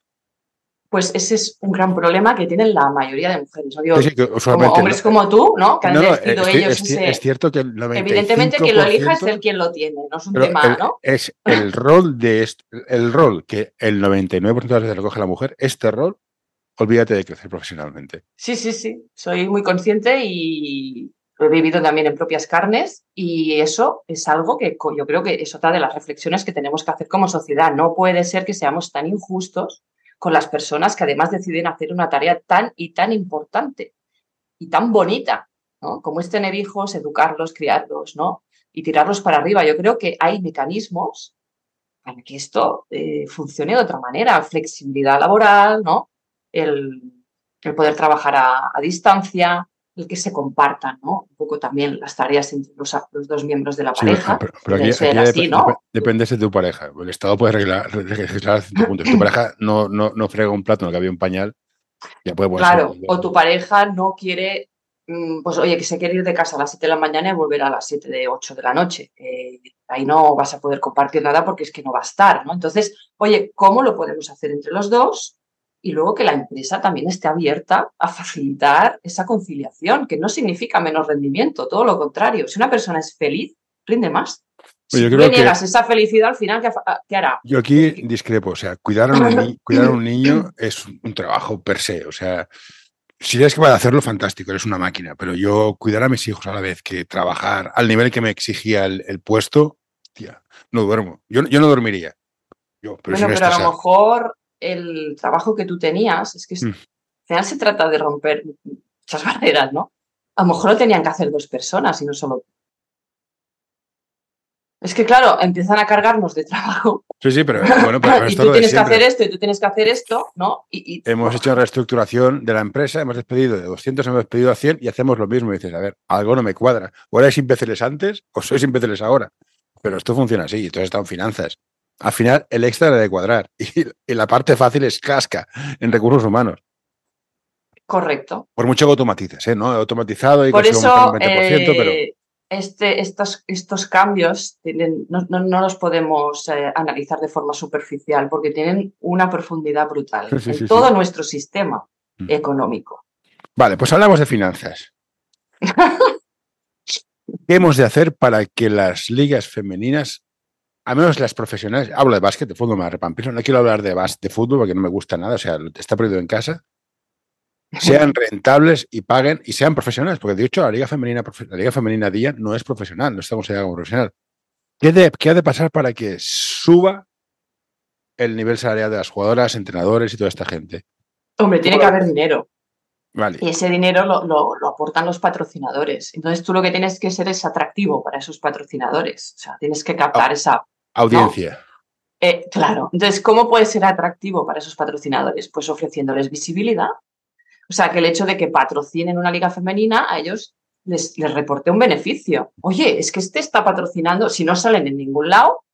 Pues ese es un gran problema que tienen la mayoría de mujeres. No digo, Sí, sí, que como usualmente hombres no- como tú, ¿no? Que han No, no, elegido es, ellos es- ese- es cierto que el 95%, Evidentemente quien lo elija es el quien lo tiene, no es un tema, el- ¿no? es el rol de el rol que el 99% de las veces lo coge la mujer, este rol, olvídate de crecer profesionalmente. Sí, sí, sí. Soy muy consciente y lo he vivido también en propias carnes y eso es algo que yo creo que es otra de las reflexiones que tenemos que hacer como sociedad. No puede ser que seamos tan injustos con las personas que además deciden hacer una tarea tan y tan importante y tan bonita, ¿no? Como es tener hijos, educarlos, criarlos, ¿no? Y tirarlos para arriba. Yo creo que hay mecanismos para que esto eh, funcione de otra manera. Flexibilidad laboral, ¿no? El, poder trabajar a distancia, el que se compartan, ¿no? Un poco también las tareas entre los, los dos miembros de la Sí, pareja. pero, pero aquí, ser aquí así, dep- ¿no? dep- depende de tu pareja. El Estado puede arreglar, legislar hasta cierto punto. Si tu pareja no, no, no frega un plato en el que había un pañal, ya puede ponerse Claro, un- o tu pareja no quiere mm, pues oye, que se quiere ir de casa a las 7 de la mañana y volver a las 7 de 8 de la noche. Eh, ahí no vas a poder compartir nada porque es que no va a estar, ¿no? Entonces, oye, ¿cómo lo podemos hacer entre los dos? Y luego que la empresa también esté abierta a facilitar esa conciliación, que no significa menos rendimiento, todo lo contrario. Si una persona es feliz, rinde más. Si tú le niegas esa felicidad, al final, ¿qué, hará? Yo aquí discrepo. O sea, cuidar a, un cuidar a un niño es un trabajo per se. O sea, si eres capaz de hacerlo, fantástico, eres una máquina. Pero yo cuidar a mis hijos a la vez que trabajar al nivel que me exigía el, puesto, tía, no duermo. Yo, yo no dormiría. Yo, pero bueno, pero a lo mejor el trabajo que tú tenías, es que mm. al final se trata de romper muchas barreras, ¿no? A lo mejor lo tenían que hacer dos personas y no solo es que, claro, empiezan a cargarnos de trabajo. Sí, sí, pero bueno, pero y tú tienes que hacer esto y tú tienes que hacer esto, ¿no? Y, hemos hecho reestructuración de la empresa, hemos despedido de 200, hemos despedido a 100 y hacemos lo mismo. Y dices, a ver, algo no me cuadra. O erais imbéciles antes o sois imbéciles ahora. Pero esto funciona así, y todo está en finanzas. Al final, el extra debe de cuadrar y, la parte fácil es casca en recursos humanos. Correcto. Por mucho que automatices, ¿eh? ¿no? Automatizado y Por eso, un 20%, pero eh, este, estos, estos cambios tienen, no, no, los podemos eh, analizar de forma superficial porque tienen una profundidad brutal en todo nuestro sistema mm. económico. Vale, pues hablamos de finanzas. ¿Qué hemos de hacer para que las ligas femeninas, al menos las profesionales, hablo de básquet, de fútbol, me repampino, no quiero hablar de, de fútbol porque no me gusta nada, o sea, está perdido en casa, sean rentables y paguen y sean profesionales, porque de hecho la Liga Femenina, la Liga Femenina Día no es profesional, no está considerada como profesional. ¿Qué, ¿Qué, ha de pasar para que suba el nivel salarial de las jugadoras, entrenadores y toda esta gente? Hombre, tiene que haber dinero. Vale. Y ese dinero lo, aportan los patrocinadores. Entonces tú lo que tienes que ser es atractivo para esos patrocinadores. O sea, tienes que captar esa audiencia. Eh, claro. Entonces, ¿cómo puede ser atractivo para esos patrocinadores? Pues ofreciéndoles visibilidad, o sea, que el hecho de que patrocinen una liga femenina a ellos les, les reporte un beneficio. Oye, es que este está patrocinando, si no salen en ningún lado,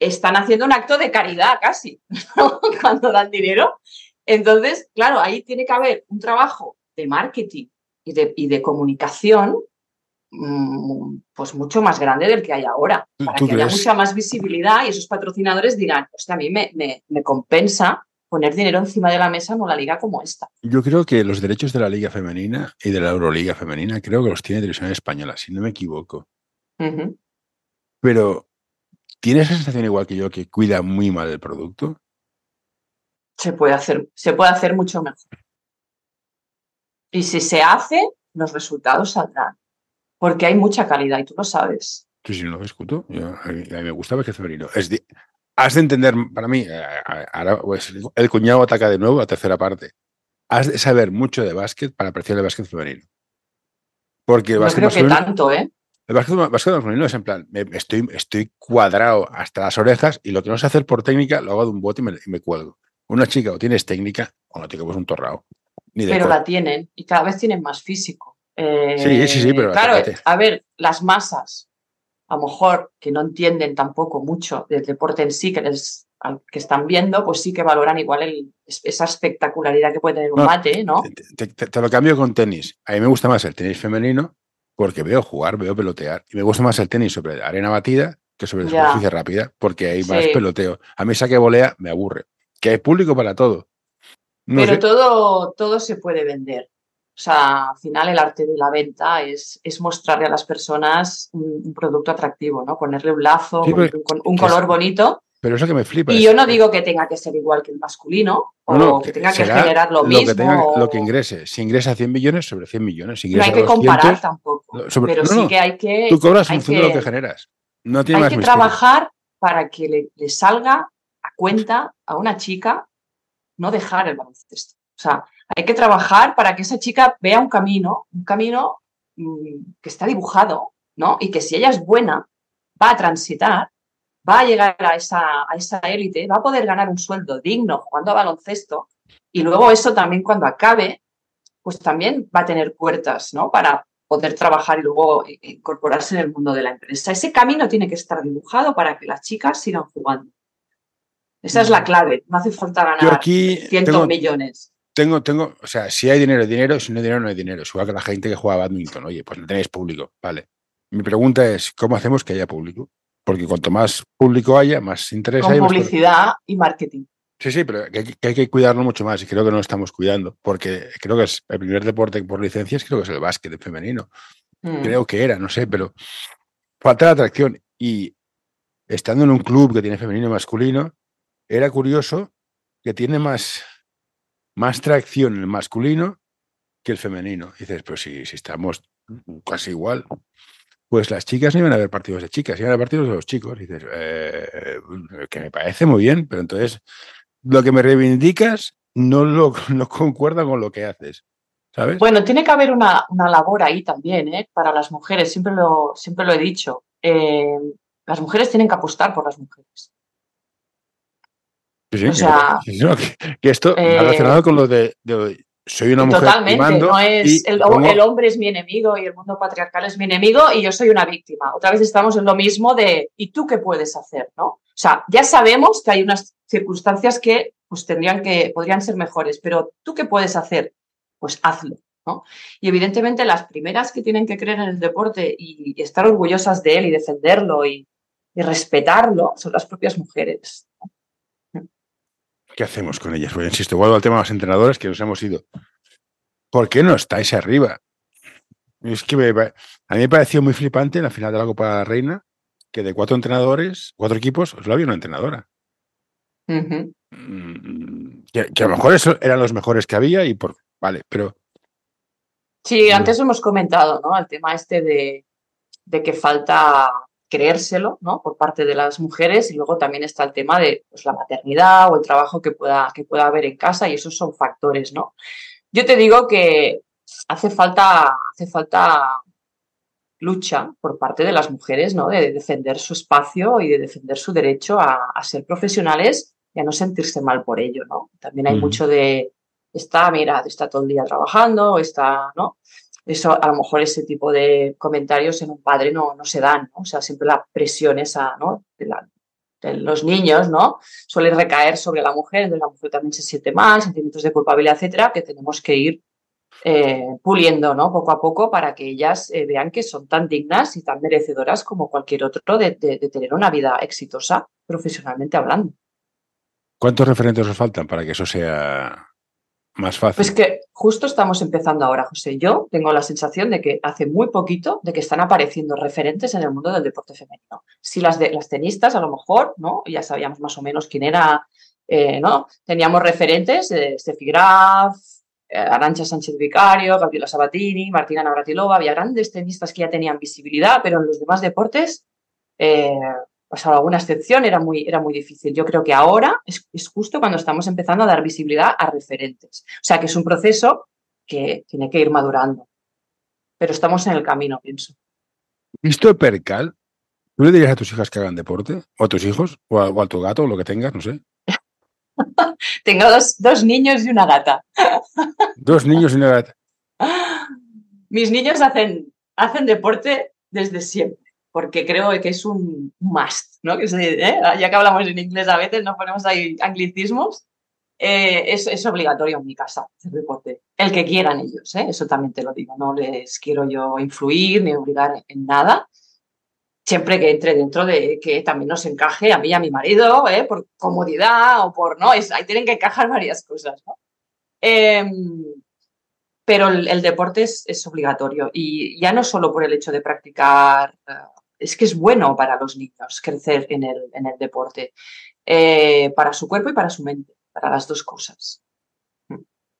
están haciendo un acto de caridad casi, cuando dan dinero. Entonces, claro, ahí tiene que haber un trabajo de marketing y de, y de comunicación pues mucho más grande del que hay ahora, para que haya mucha más visibilidad y esos patrocinadores dirán, pues a mí me, me, me compensa poner dinero encima de la mesa en una liga como esta. Yo creo que los derechos de la Liga Femenina y de la Euroliga Femenina creo que los tiene Televisión Española, si no me equivoco. Pero, ¿tiene esa sensación igual que yo que cuida muy mal el producto? Se puede hacer, se puede hacer mucho mejor. Y si se hace, los resultados saldrán. Porque hay mucha calidad y tú lo sabes. Sí, sí, no lo discuto. a, mí, me gusta que femenino. Es, has de entender, para mí, eh, ahora pues, el cuñado ataca de nuevo la tercera parte. Has de saber mucho de básquet para apreciar el básquet femenino. Porque el básquet no creo que tanto, ¿eh? El básquet, femenino es en plan, estoy, estoy cuadrado hasta las orejas y lo que no sé hacer por técnica lo hago de un bote y me, cuelgo. Una chica o tienes técnica o no tienes un torrao. pero la tienen y cada vez tienen más físico. Sí, sí, sí, pero. Claro, a ver, las masas a lo mejor que no entienden tampoco mucho del deporte en sí, que, les, que están viendo, pues sí que valoran igual esa espectacularidad que puede tener un mate, ¿no? Te, lo cambio con tenis. A mí me gusta más el tenis femenino porque veo jugar, veo pelotear. Y me gusta más el tenis sobre arena batida que sobre superficie rápida, porque hay más peloteo. A mí esa que volea me aburre. Que hay público para todo. Pero todo, todo se puede vender. O sea, al final el arte de la venta es, es mostrarle a las personas un, producto atractivo, ¿no? Ponerle un lazo, un, color bonito. Pero eso que me flipa. Y yo no digo que tenga que ser igual que el masculino o que tenga que generar lo, mismo. Que tenga, Lo que ingrese. Si ingresa 100 millones, sobre 100 millones. no hay que comparar tampoco. pero sí que hay que. Tú cobras en función de lo que generas. No tiene hay que trabajar para que le, le salga a cuenta a una chica no dejar el baloncesto. O sea, hay que trabajar para que esa chica vea un camino, un camino mm, que está dibujado, ¿no? Y que si ella es buena, va a transitar, va a llegar a esa, a esa élite, va a poder ganar un sueldo digno jugando a baloncesto y luego eso también cuando acabe, pues también va a tener puertas, ¿no? Para poder trabajar y luego incorporarse en el mundo de la empresa. Ese camino tiene que estar dibujado para que las chicas sigan jugando. Esa es la clave. No hace falta ganar cientos millones. Tengo, tengo, o sea, si hay dinero, hay dinero, si no hay dinero, no hay dinero. Es igual que la gente que juega badminton. Oye, pues no tenéis público, vale. Mi pregunta es, ¿cómo hacemos que haya público? Porque cuanto más público haya, más interés Con hay. más- publicidad y marketing. Sí, sí, pero que hay, que hay que cuidarlo mucho más y creo que no lo estamos cuidando, porque creo que es el primer deporte por licencias, creo que es el básquet femenino. Mm. Creo que era, no sé, pero falta la atracción. Y estando en un club que tiene femenino y masculino, era curioso que tiene más, más tracción el masculino que el femenino. Dices, pero si, si estamos casi igual. Pues las chicas no iban a ver partidos de chicas, iban a ver partidos de los chicos. Dices, eh, que me parece muy bien, pero entonces lo que me reivindicas no, lo, no concuerda con lo que haces. ¿Sabes? Bueno, tiene que haber una, una labor ahí también, ¿eh? Para las mujeres, siempre lo, siempre lo he dicho. Eh, las mujeres tienen que apostar por las mujeres. Sí, o sea, no, que, que esto eh, relacionado con lo de, de soy una mujer Totalmente, no es el, hombre es mi enemigo y el mundo patriarcal es mi enemigo y yo soy una víctima. Otra vez estamos en lo mismo de ¿y tú qué puedes hacer? ¿no? O sea, ya sabemos que hay unas circunstancias que pues tendrían que podrían ser mejores, pero ¿tú qué puedes hacer? Pues hazlo. ¿no? Y evidentemente las primeras que tienen que creer en el deporte y, y estar orgullosas de él y defenderlo y, y respetarlo son las propias mujeres. ¿Qué hacemos con ellas? Pues insisto, vuelvo al tema de los entrenadores que nos hemos ido. ¿Por qué no estáis arriba? Es que me a mí me pareció muy flipante en la final de la Copa de la Reina que de cuatro entrenadores, cuatro equipos, solo había una entrenadora. Mm, Que, que a lo mejor eso eran los mejores que había y por. Vale, pero Sí, antes hemos comentado, ¿no? El tema este de, de que falta creérselo, ¿no? Por parte de las mujeres y luego también está el tema de pues, la maternidad o el trabajo que pueda, que pueda haber en casa y esos son factores, ¿no? Yo te digo que hace falta, hace falta lucha por parte de las mujeres, ¿no? De defender su espacio y de defender su derecho a, a ser profesionales y a no sentirse mal por ello, ¿no? También hay mucho de, está, mira, está todo el día trabajando, está, ¿no? Eso, a lo mejor ese tipo de comentarios en un padre no, no se dan, ¿no? O sea, siempre la presión esa, ¿no? De, la- de los niños, ¿no? Suele recaer sobre la mujer, entonces la mujer también se siente mal, sentimientos de culpabilidad, etcétera, que tenemos que ir eh, puliendo, ¿no? Poco a poco para que ellas eh, vean que son tan dignas y tan merecedoras como cualquier otro de, de- de tener una vida exitosa profesionalmente hablando. ¿cuántos referentes os faltan para que eso sea más fácil? Pues que justo estamos empezando ahora, José. Yo tengo la sensación de que hace muy poquito de que están apareciendo referentes en el mundo del deporte femenino. Si las de las tenistas, a lo mejor, ¿no? Ya sabíamos más o menos quién era, eh, ¿no? Teníamos referentes de Steffi Graf, eh, Arancha Sánchez Vicario, Gabriela Sabatini, Martina Navratilova, había grandes tenistas que ya tenían visibilidad, pero en los demás deportes, pasado alguna excepción, era muy, era muy difícil. Yo creo que ahora es, es justo cuando estamos empezando a dar visibilidad a referentes. O sea, que es un proceso que tiene que ir madurando. Pero estamos en el camino, pienso. ¿Visto el percal? ¿Tú le dirías a tus hijas que hagan deporte? ¿O a tus hijos? ¿O a, o a tu gato? O lo que tengas, no sé. Tengo dos, dos niños y una gata. Dos niños y una gata. Mis niños hacen, hacen deporte desde siempre, porque creo que es un must, ¿no? Que se- ¿eh? Ya que hablamos en inglés a veces, nos ponemos ahí anglicismos. Eh, es, es obligatorio en mi casa hacer deporte. El que quieran ellos, ¿eh? eso también te lo digo. No les quiero yo influir ni obligar en nada. Siempre que entre dentro de que también nos encaje a mí y a mi marido, ¿eh? por comodidad o por. No, es, ahí tienen que encajar varias cosas, ¿no? Em, pero el, el deporte es, es obligatorio y ya no solo por el hecho de practicar, eh, es que es bueno para los niños crecer en el, en el deporte, eh, para su cuerpo y para su mente, para las dos cosas.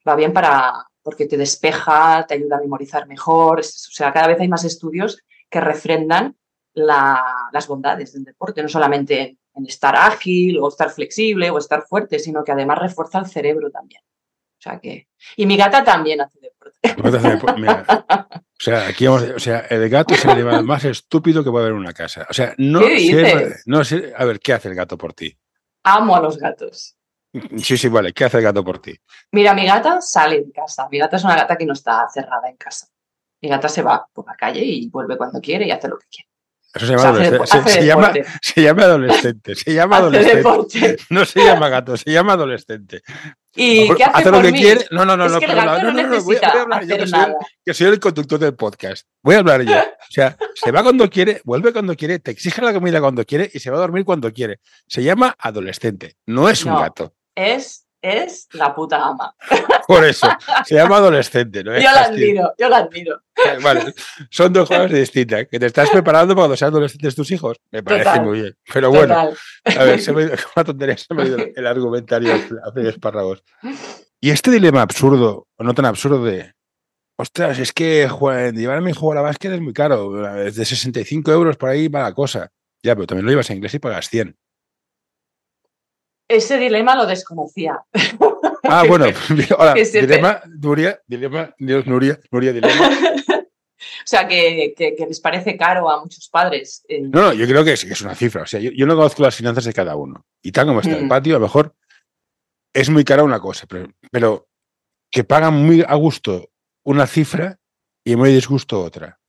Va bien para, porque te despeja, te ayuda a memorizar mejor, es- o sea, cada vez hay más estudios que refrendan la- las bondades del deporte, no solamente en, en estar ágil o estar flexible o estar fuerte, sino que además refuerza el cerebro también. O sea que. Y mi gata también hace deporte. Mira, o sea, aquí vamos, o sea, el gato es el animal más estúpido que puede haber en una casa. O sea, no ¿Qué sé, no sé, a ver, ¿qué hace el gato por ti? Amo a los gatos. Sí, sí, vale, ¿qué hace el gato por ti? Mira, mi gata sale de casa. Mi gata es una gata que no está cerrada en casa. Mi gata se va por la calle y vuelve cuando quiere y hace lo que quiere. Eso se llama, adolescente. Se, llama, se, llama, adolescente. Se llama adolescente. No se llama gato, se llama adolescente. ¿Y qué hace, lo que quiere. No, no, no, no, no, no, no, no, voy, a hablar yo, que soy, el, que soy, el, conductor del podcast. Voy a hablar yo. O sea, se va cuando quiere, vuelve cuando quiere, te exige la comida cuando quiere y se va a dormir cuando quiere. Se llama adolescente, no es un gato. Es es la puta ama. Por eso, se llama adolescente, ¿no? Yo la admiro, yo la admiro. Vale, son dos cosas distintas. Que te estás preparando para cuando sean adolescentes tus hijos, me parece muy bien. Pero bueno, a ver, se me, una tontería, se me ha ido el argumentario hace espárragos. Y este dilema absurdo, o no tan absurdo, de ostras, es que llevar a mi hijo a la básquet es muy caro, es de 65 euros por ahí para la cosa. Ya, pero también lo llevas a inglés y pagas 100. Ese dilema lo desconocía. Ah, bueno, hola, dilema, Nuria, dilema, Dios, Nuria, Nuria, dilema. O sea, que, les parece caro a muchos padres. Eh. No, no, yo creo que es, es una cifra. O sea, yo, no conozco las finanzas de cada uno. Y tal como está el mm. patio, a lo mejor es muy cara una cosa, pero, pero que pagan muy a gusto una cifra y muy disgusto otra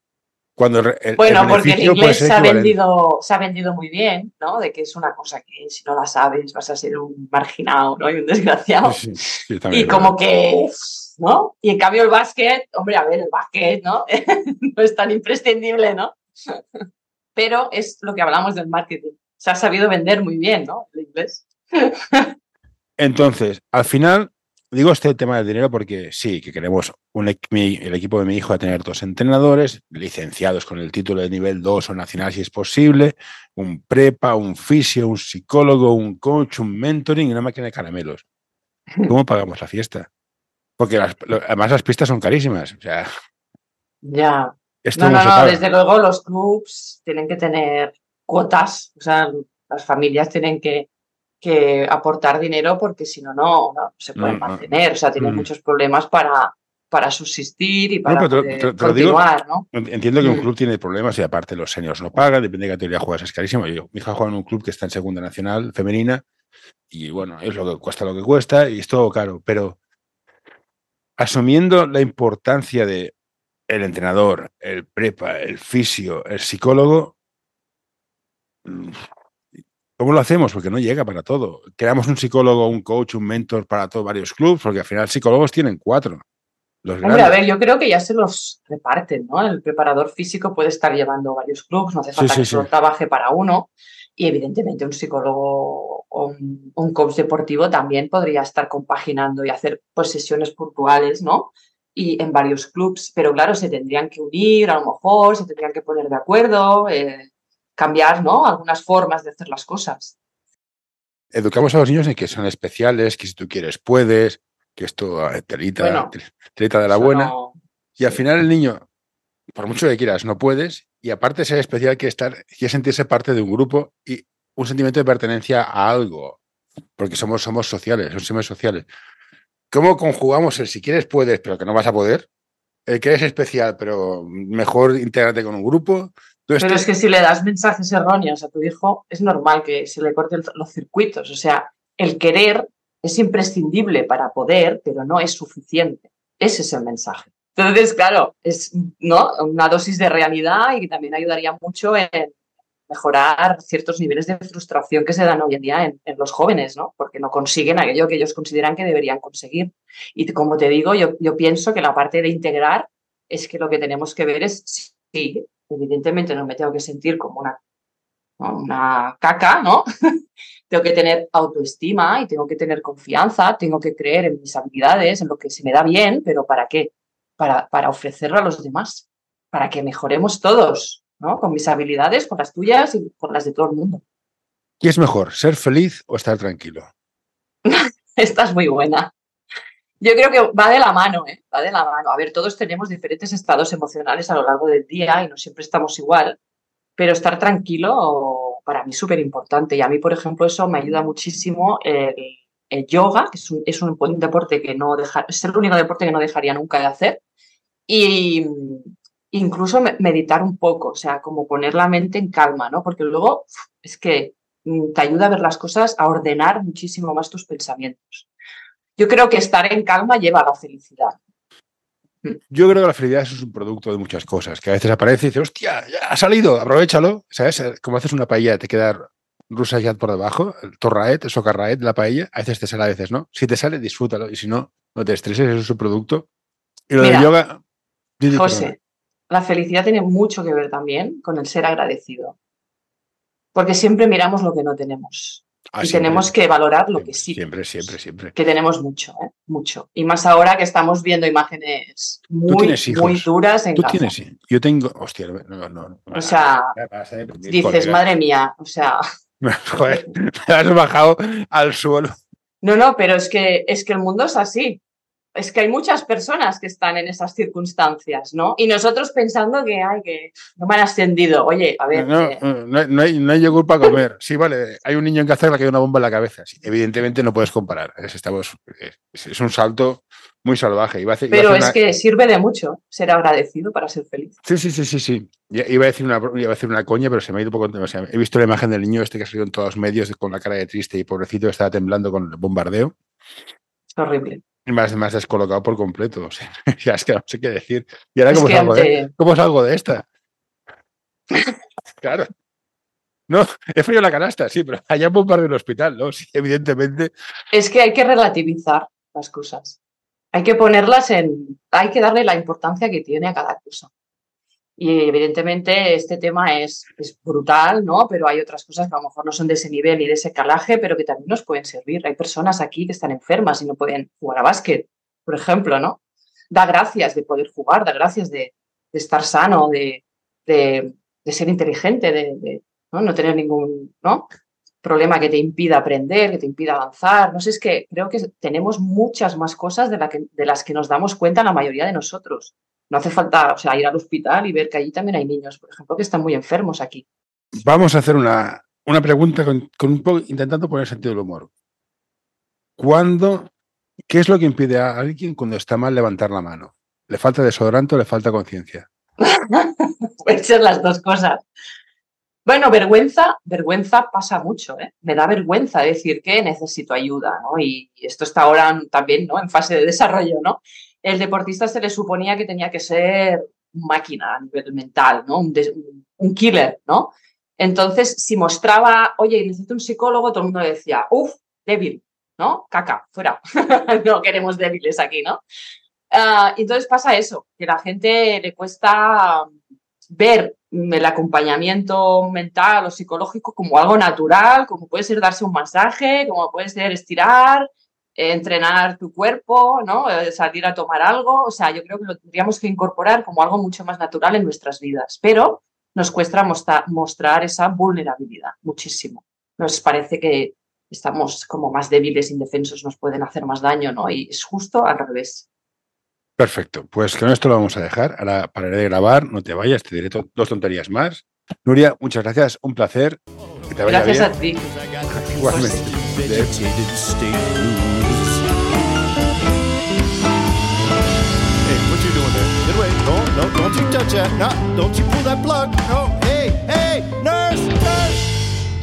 bueno, porque el inglés se ha, vendido, se ha vendido muy bien, ¿no? De que es una cosa que si no la sabes vas a ser un marginado, ¿no? Y un desgraciado. y como que, ¿no? Y en cambio el básquet, hombre, a ver, el básquet, ¿no? no es tan imprescindible, ¿no? Pero es lo que hablamos del marketing. Se ha sabido vender muy bien, ¿no? El inglés. Entonces, al final, digo este tema del dinero porque sí, que queremos un, el equipo de mi hijo a tener dos entrenadores licenciados con el título de nivel 2 o nacional si es posible, un prepa, un fisio, un psicólogo, un coach, un mentoring y una máquina de caramelos. ¿Cómo pagamos la fiesta? Porque además las pistas son carísimas. O sea, ya. no, no, no, desde luego los clubs tienen que tener cuotas, o sea, las familias tienen que que aportar dinero porque si no, no, se pueden mantener. O sea, tienen mm. muchos problemas para, para subsistir y para continuar, ¿no? Entiendo que un mm. club tiene problemas y aparte los seniors no pagan, depende de qué categoría juegas, es carísimo. Yo, mi hija juega en un club que está en segunda nacional femenina y bueno, es lo que cuesta lo que cuesta y es todo caro, pero asumiendo la importancia de el entrenador, el prepa, el fisio, el psicólogo, mm, ¿Cómo lo hacemos? Porque no llega para todo. Creamos un psicólogo, un coach, un mentor para todos varios clubes, porque al final psicólogos tienen cuatro. Hombre, a ver, yo creo que ya se los reparten, ¿no? El preparador físico puede estar llevando varios clubes, no hace falta que solo trabaje para uno. Y evidentemente un psicólogo o un, coach deportivo también podría estar compaginando y hacer pues, sesiones puntuales, ¿no? Y en varios clubes, pero claro, se tendrían que unir, a lo mejor, se tendrían que poner de acuerdo. Eh, cambiar ¿no? algunas formas de hacer las cosas. Educamos a los niños en que son especiales, que si tú quieres puedes, que esto ah, te bueno, de la buena. y al final el niño, por mucho que quieras, no puedes. Y aparte ser especial, quiere, estar, quiere sentirse parte de un grupo y un sentimiento de pertenencia a algo. Porque somos, somos sociales, somos seres sociales. ¿Cómo conjugamos el si quieres puedes, pero que no vas a poder? El que eres especial, pero mejor integrarte con un grupo. Pero es que si le das mensajes erróneos a tu hijo, es normal que se le corten los circuitos. O sea, el querer es imprescindible para poder, pero no es suficiente. Ese es el mensaje. Entonces, claro, es ¿no? una dosis de realidad y también ayudaría mucho en mejorar ciertos niveles de frustración que se dan hoy en día en, los jóvenes, ¿no? Porque no consiguen aquello que ellos consideran que deberían conseguir. Y como te digo, yo, yo pienso que la parte de integrar es que lo que tenemos que ver es si evidentemente no me tengo que sentir como una, una caca, ¿no? tengo que tener autoestima y tengo que tener confianza, tengo que creer en mis habilidades, en lo que se me da bien, pero ¿para qué? Para, para ofrecerlo a los demás, para que mejoremos todos, ¿no? Con mis habilidades, con las tuyas y con las de todo el mundo. ¿Qué es mejor, ser feliz o estar tranquilo? Esta es muy buena. Yo creo que va de la mano, ¿eh? va de la mano. A ver, todos tenemos diferentes estados emocionales a lo largo del día y no siempre estamos igual, pero estar tranquilo para mí es súper importante. Y a mí, por ejemplo, eso me ayuda muchísimo el, yoga, que es un, es un, deporte que no deja, es el único deporte que no dejaría nunca de hacer. Y incluso meditar un poco, o sea, como poner la mente en calma, ¿no? Porque luego es que mm, te ayuda a ver las cosas, a ordenar muchísimo más tus pensamientos. Yo creo que estar en calma lleva a la felicidad. Yo creo que la felicidad es un producto de muchas cosas, que a veces aparece y dices, hostia, ya ha salido, aprovechalo. ¿Sabes? Como haces una paella, te queda rusa ya por debajo, el torraet, el socarraet la paella, a veces te sale, a veces no. Si te sale, disfrútalo. Y si no, no te estreses, eso es un producto. Y lo del yoga. José, la felicidad tiene mucho que ver también con el ser agradecido. Porque siempre miramos lo que no tenemos. Ah, y tenemos que valorar lo que sí. Siempre, siempre, siempre. Que tenemos mucho, ¿eh? mucho. Y más ahora que estamos viendo imágenes muy, muy duras en ¿Tú Tienes, yo tengo, hostia, no, no. o sea, dices, madre mía, o sea. Joder, me has bajado al suelo. No, no, pero es que, es que el mundo es así es que hay muchas personas que están en esas circunstancias, ¿no? Y nosotros pensando que, ay, que no me han ascendido. Oye, a ver. No, eh, no, hay, no hay yogur para comer. Sí, vale, hay un niño en casa que hay una bomba en la cabeza. evidentemente no puedes comparar. Es, estamos, es, un salto muy salvaje. Pero es que sirve de mucho ser agradecido para ser feliz. Sí, sí, sí, sí, sí. Iba a decir una, iba a decir una coña, pero se me ha ido un poco. he visto la imagen del niño este que ha salido en todos los medios con la cara de triste y pobrecito estaba temblando con el bombardeo. Es horrible. Más, más descolocado por completo. O sea, ya es que no sé qué decir. ¿Y ahora cómo, salgo, de, cómo salgo de esta? claro. No, he frío la canasta, sí, pero allá un par del hospital, ¿no? Sí, evidentemente. Es que hay que relativizar las cosas. Hay que ponerlas en. Hay que darle la importancia que tiene a cada cosa. Y evidentemente este tema es, brutal, ¿no? Pero hay otras cosas que a lo mejor no son de ese nivel ni de ese calaje, pero que también nos pueden servir. Hay personas aquí que están enfermas y no pueden jugar a básquet, por ejemplo, ¿no? Da gracias de poder jugar, da gracias de, de estar sano, de, de, de ser inteligente, de, ¿no? no tener ningún ¿no? problema que te impida aprender, que te impida avanzar. No sé, es que creo que tenemos muchas más cosas de, la que, de las que nos damos cuenta la mayoría de nosotros. No hace falta, o sea, ir al hospital y ver que allí también hay niños, por ejemplo, que están muy enfermos aquí. Vamos a hacer una, una pregunta con, un poco, intentando poner sentido del humor. ¿Cuándo, qué es lo que impide a alguien cuando está mal levantar la mano? ¿Le falta desodorante o le falta conciencia? Pueden ser las dos cosas. Bueno, vergüenza, vergüenza pasa mucho, ¿eh? Me da vergüenza decir que necesito ayuda, ¿no? Y, y esto está ahora también, ¿no? En fase de desarrollo, ¿no? El deportista se le suponía que tenía que ser máquina a nivel mental, ¿no? Un, killer, ¿no? Entonces, si mostraba, oye, necesito un psicólogo, todo el mundo decía, uff, débil, ¿no? Caca, fuera. no queremos débiles aquí, ¿no? Ah, entonces pasa eso, que la gente le cuesta ver el acompañamiento mental o psicológico como algo natural, como puede ser darse un masaje, como puede ser estirar, entrenar tu cuerpo, ¿no? Eh, salir a tomar algo. O sea, yo creo que lo tendríamos que incorporar como algo mucho más natural en nuestras vidas. Pero nos cuesta mostrar, esa vulnerabilidad muchísimo. Nos parece que estamos como más débiles, indefensos, nos pueden hacer más daño, ¿no? Y es justo al revés. Perfecto, pues con esto lo vamos a dejar. Ahora pararé de grabar, no te vayas, te diré dos tonterías más. Nuria, muchas gracias, un placer. gracias a ti. Igualmente. No, no, don't you touch that. No, don't you pull that plug. No, hey, hey, nurse, nurse.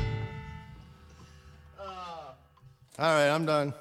Uh, all right, I'm done.